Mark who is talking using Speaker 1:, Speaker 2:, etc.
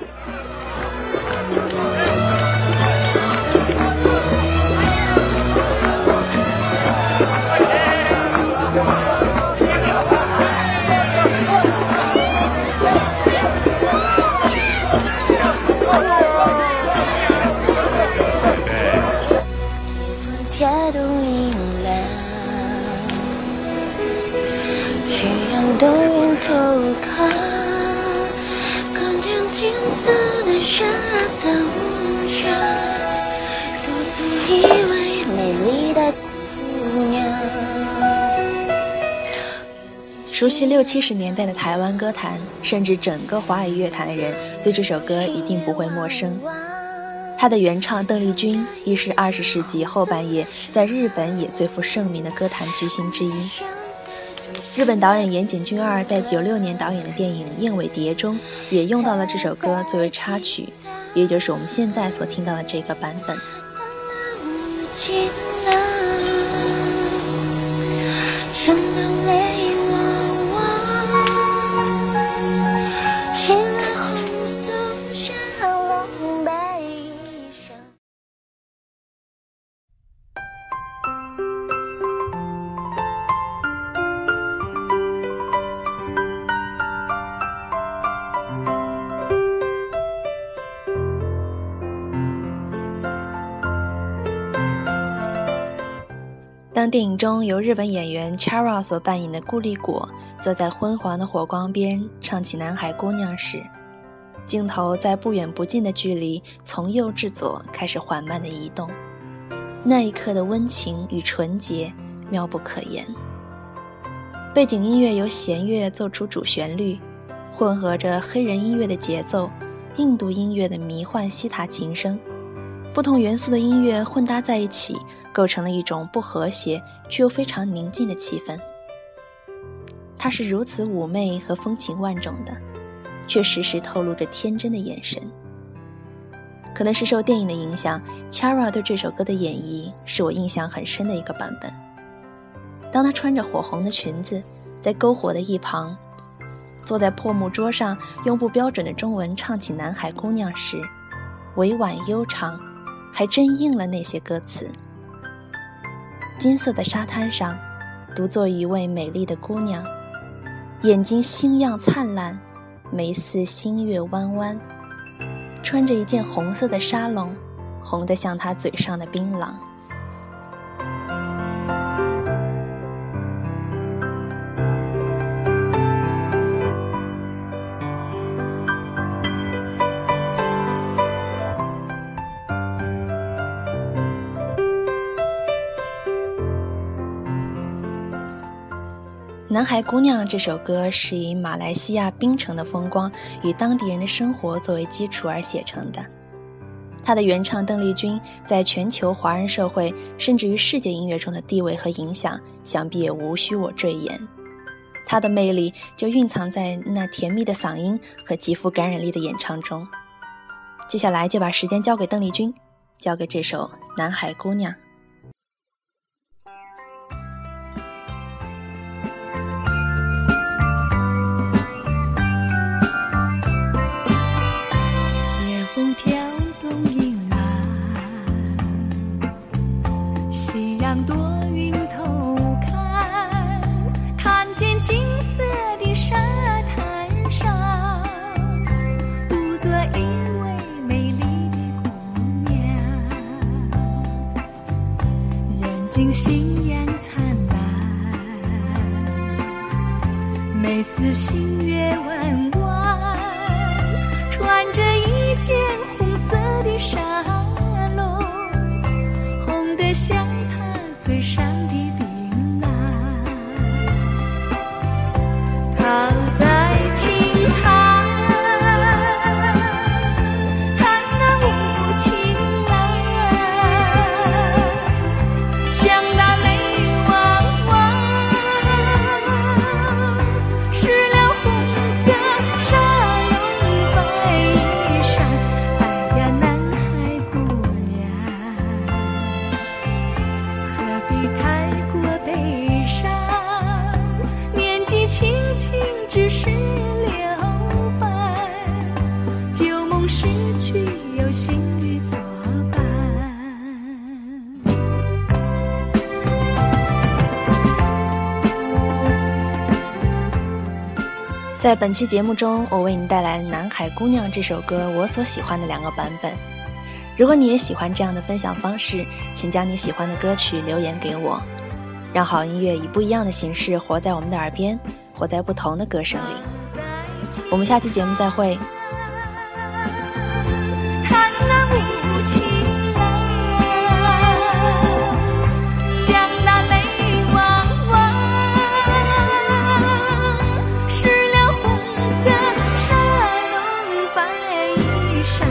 Speaker 1: 加油加油加油加油加油加
Speaker 2: 熟悉六七十年代的台湾歌坛，甚至整个华语乐坛的人，对这首歌一定不会陌生。他的原唱邓丽君，亦是二十世纪后半叶在日本也最负盛名的歌坛巨星之一。日本导演岩井俊二在九六年导演的电影《燕尾蝶》中，也用到了这首歌作为插曲，也就是我们现在所听到的这个版本。当电影中由日本演员 Chara 所扮演的顾立果坐在昏黄的火光边唱起《南海姑娘》时，镜头在不远不近的距离从右至左开始缓慢的移动，那一刻的温情与纯洁妙不可言。背景音乐由弦乐奏出主旋律，混合着黑人音乐的节奏、印度音乐的迷幻西塔琴声。不同元素的音乐混搭在一起，构成了一种不和谐却又非常宁静的气氛。她是如此妩媚和风情万种的，却时时透露着天真的眼神。可能是受电影的影响，Chara 对这首歌的演绎是我印象很深的一个版本。当她穿着火红的裙子，在篝火的一旁，坐在破木桌上，用不标准的中文唱起《南海姑娘》时，委婉悠长。还真应了那些歌词。金色的沙滩上，独坐一位美丽的姑娘，眼睛星样灿烂，眉似星月弯弯，穿着一件红色的纱笼，红的像她嘴上的槟榔。《南海姑娘》这首歌是以马来西亚槟城的风光与当地人的生活作为基础而写成的。它的原唱邓丽君在全球华人社会甚至于世界音乐中的地位和影响，想必也无需我赘言。她的魅力就蕴藏在那甜蜜的嗓音和极富感染力的演唱中。接下来就把时间交给邓丽君，交给这首《南海姑娘》。
Speaker 3: 一位美丽的姑娘，眼睛星颜灿烂，眉似星月弯弯，穿着一件红色的纱笼，红得像她嘴上。的
Speaker 2: 在本期节目中，我为你带来《南海姑娘》这首歌我所喜欢的两个版本。如果你也喜欢这样的分享方式，请将你喜欢的歌曲留言给我，让好音乐以不一样的形式活在我们的耳边，活在不同的歌声里。我们下期节目再会。山。